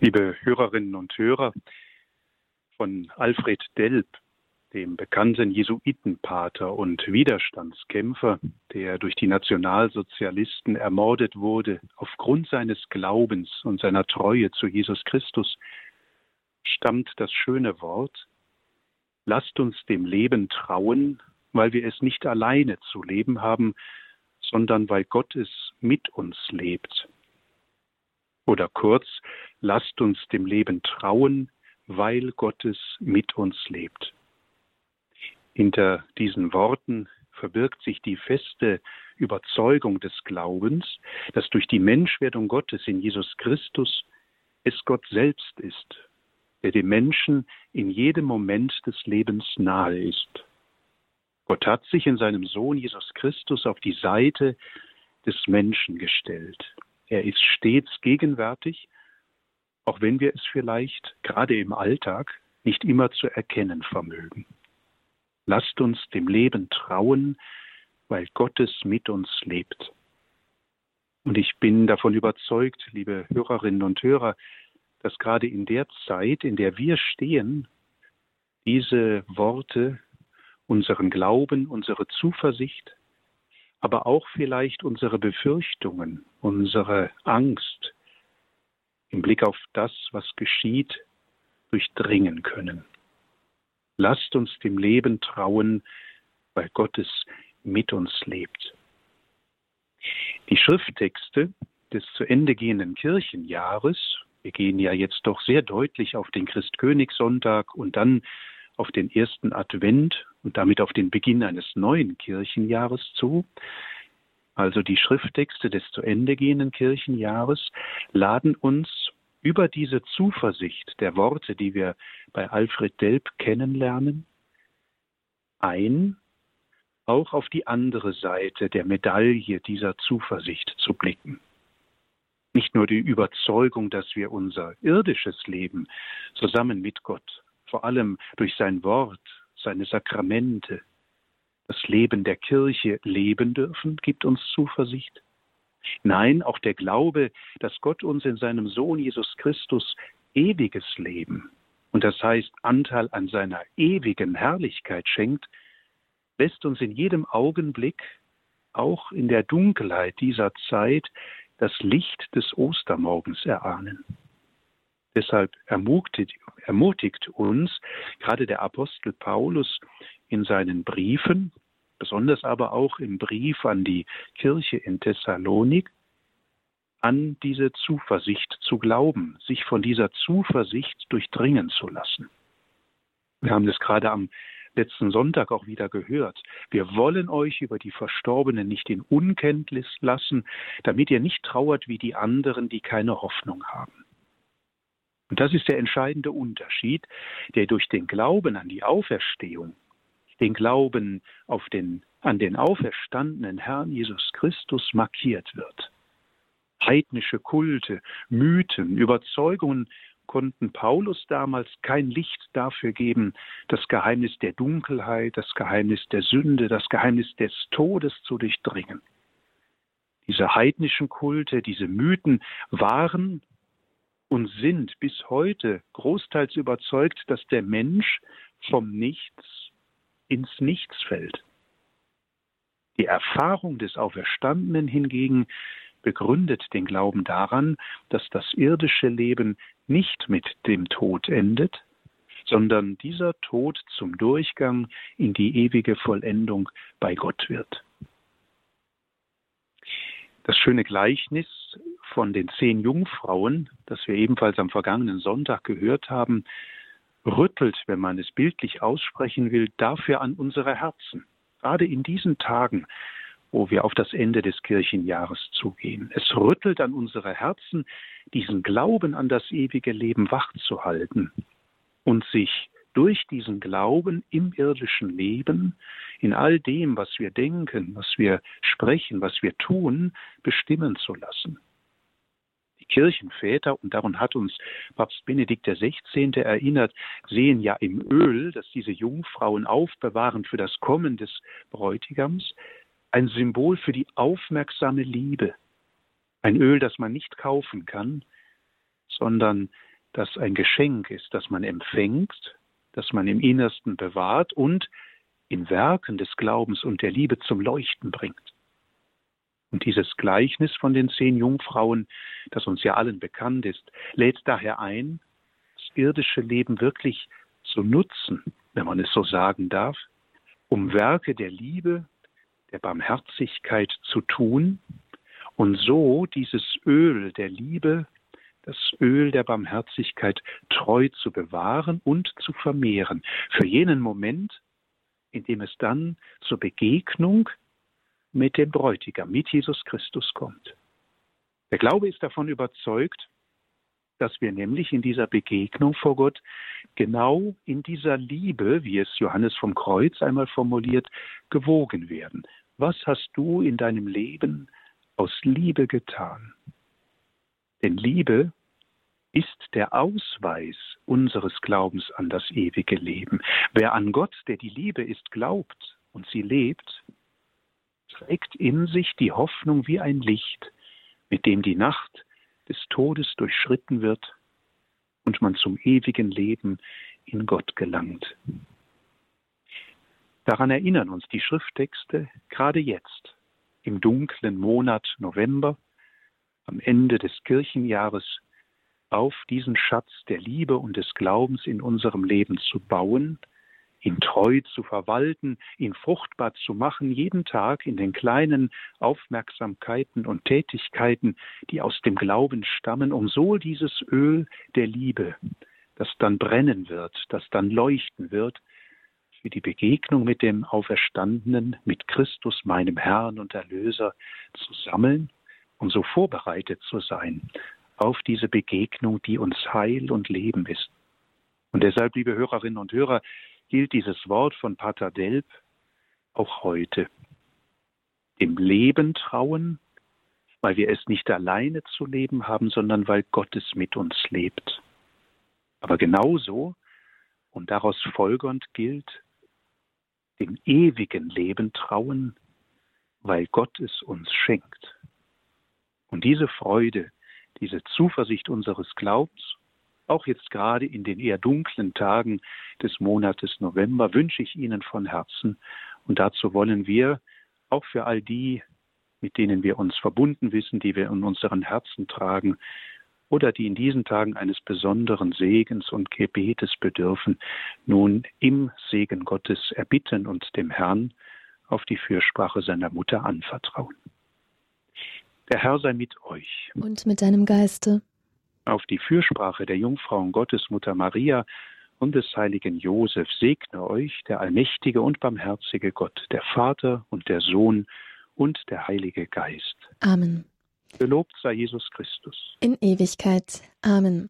Liebe Hörerinnen und Hörer, von Alfred Delp, dem bekannten Jesuitenpater und Widerstandskämpfer, der durch die Nationalsozialisten ermordet wurde aufgrund seines Glaubens und seiner Treue zu Jesus Christus, stammt das schöne Wort, lasst uns dem Leben trauen, weil wir es nicht alleine zu leben haben, sondern weil Gott es mit uns lebt. Oder kurz, lasst uns dem Leben trauen, weil Gottes mit uns lebt. Hinter diesen Worten verbirgt sich die feste Überzeugung des Glaubens, dass durch die Menschwerdung Gottes in Jesus Christus es Gott selbst ist, der dem Menschen in jedem Moment des Lebens nahe ist. Gott hat sich in seinem Sohn Jesus Christus auf die Seite des Menschen gestellt. Er ist stets gegenwärtig, auch wenn wir es vielleicht gerade im Alltag nicht immer zu erkennen vermögen. Lasst uns dem Leben trauen, weil Gottes mit uns lebt. Und ich bin davon überzeugt, liebe Hörerinnen und Hörer, dass gerade in der Zeit, in der wir stehen, diese Worte unseren Glauben, unsere Zuversicht, aber auch vielleicht unsere Befürchtungen, unsere Angst im Blick auf das, was geschieht, durchdringen können. Lasst uns dem Leben trauen, weil Gottes mit uns lebt. Die Schrifttexte des zu Ende gehenden Kirchenjahres, wir gehen ja jetzt doch sehr deutlich auf den Christkönigssonntag und dann auf den ersten Advent und damit auf den Beginn eines neuen Kirchenjahres zu. Also die Schrifttexte des zu Ende gehenden Kirchenjahres laden uns über diese Zuversicht der Worte, die wir bei Alfred Delp kennenlernen, ein, auch auf die andere Seite der Medaille dieser Zuversicht zu blicken. Nicht nur die Überzeugung, dass wir unser irdisches Leben zusammen mit Gott vor allem durch sein Wort, seine Sakramente, das Leben der Kirche leben dürfen, gibt uns Zuversicht. Nein, auch der Glaube, dass Gott uns in seinem Sohn Jesus Christus ewiges Leben und das heißt Anteil an seiner ewigen Herrlichkeit schenkt, lässt uns in jedem Augenblick, auch in der Dunkelheit dieser Zeit, das Licht des Ostermorgens erahnen. Deshalb ermutigt, ermutigt uns gerade der Apostel Paulus in seinen Briefen, besonders aber auch im Brief an die Kirche in Thessalonik, an diese Zuversicht zu glauben, sich von dieser Zuversicht durchdringen zu lassen. Wir haben das gerade am letzten Sonntag auch wieder gehört. Wir wollen euch über die Verstorbenen nicht in Unkenntnis lassen, damit ihr nicht trauert wie die anderen, die keine Hoffnung haben. Und das ist der entscheidende Unterschied, der durch den Glauben an die Auferstehung, den Glauben auf den, an den auferstandenen Herrn Jesus Christus markiert wird. Heidnische Kulte, Mythen, Überzeugungen konnten Paulus damals kein Licht dafür geben, das Geheimnis der Dunkelheit, das Geheimnis der Sünde, das Geheimnis des Todes zu durchdringen. Diese heidnischen Kulte, diese Mythen waren und sind bis heute großteils überzeugt, dass der Mensch vom Nichts ins Nichts fällt. Die Erfahrung des Auferstandenen hingegen begründet den Glauben daran, dass das irdische Leben nicht mit dem Tod endet, sondern dieser Tod zum Durchgang in die ewige Vollendung bei Gott wird. Das schöne Gleichnis von den zehn Jungfrauen, das wir ebenfalls am vergangenen Sonntag gehört haben, rüttelt, wenn man es bildlich aussprechen will, dafür an unsere Herzen. Gerade in diesen Tagen, wo wir auf das Ende des Kirchenjahres zugehen. Es rüttelt an unsere Herzen, diesen Glauben an das ewige Leben wachzuhalten und sich durch diesen Glauben im irdischen Leben, in all dem, was wir denken, was wir sprechen, was wir tun, bestimmen zu lassen. Die Kirchenväter, und daran hat uns Papst Benedikt XVI. erinnert, sehen ja im Öl, das diese Jungfrauen aufbewahren für das Kommen des Bräutigams, ein Symbol für die aufmerksame Liebe. Ein Öl, das man nicht kaufen kann, sondern das ein Geschenk ist, das man empfängt, das man im Innersten bewahrt und in Werken des Glaubens und der Liebe zum Leuchten bringt. Und dieses Gleichnis von den zehn Jungfrauen, das uns ja allen bekannt ist, lädt daher ein, das irdische Leben wirklich zu nutzen, wenn man es so sagen darf, um Werke der Liebe, der Barmherzigkeit zu tun und so dieses Öl der Liebe, das Öl der Barmherzigkeit treu zu bewahren und zu vermehren, für jenen Moment, in dem es dann zur Begegnung mit dem Bräutigam, mit Jesus Christus kommt. Der Glaube ist davon überzeugt, dass wir nämlich in dieser Begegnung vor Gott genau in dieser Liebe, wie es Johannes vom Kreuz einmal formuliert, gewogen werden. Was hast du in deinem Leben aus Liebe getan? Denn Liebe ist der Ausweis unseres Glaubens an das ewige Leben. Wer an Gott, der die Liebe ist, glaubt und sie lebt, trägt in sich die Hoffnung wie ein Licht, mit dem die Nacht des Todes durchschritten wird und man zum ewigen Leben in Gott gelangt. Daran erinnern uns die Schrifttexte gerade jetzt, im dunklen Monat November, am Ende des Kirchenjahres, auf diesen Schatz der Liebe und des Glaubens in unserem Leben zu bauen, ihn treu zu verwalten, ihn fruchtbar zu machen, jeden Tag in den kleinen Aufmerksamkeiten und Tätigkeiten, die aus dem Glauben stammen, um so dieses Öl der Liebe, das dann brennen wird, das dann leuchten wird, für die Begegnung mit dem Auferstandenen, mit Christus, meinem Herrn und Erlöser, zu sammeln und so vorbereitet zu sein auf diese Begegnung, die uns Heil und Leben ist. Und deshalb, liebe Hörerinnen und Hörer, gilt dieses Wort von Pater Delp auch heute. Dem Leben trauen, weil wir es nicht alleine zu leben haben, sondern weil Gott es mit uns lebt. Aber genauso und daraus folgernd gilt, dem ewigen Leben trauen, weil Gott es uns schenkt. Und diese Freude, diese Zuversicht unseres Glaubens auch jetzt gerade in den eher dunklen Tagen des Monates November wünsche ich Ihnen von Herzen. Und dazu wollen wir auch für all die, mit denen wir uns verbunden wissen, die wir in unseren Herzen tragen, oder die in diesen Tagen eines besonderen Segens und Gebetes bedürfen, nun im Segen Gottes erbitten und dem Herrn auf die Fürsprache seiner Mutter anvertrauen. Der Herr sei mit euch. Und mit deinem Geiste auf die Fürsprache der Jungfrauen Gottesmutter Maria und des heiligen Josef segne euch der allmächtige und barmherzige Gott, der Vater und der Sohn und der Heilige Geist. Amen. Gelobt sei Jesus Christus. In Ewigkeit. Amen.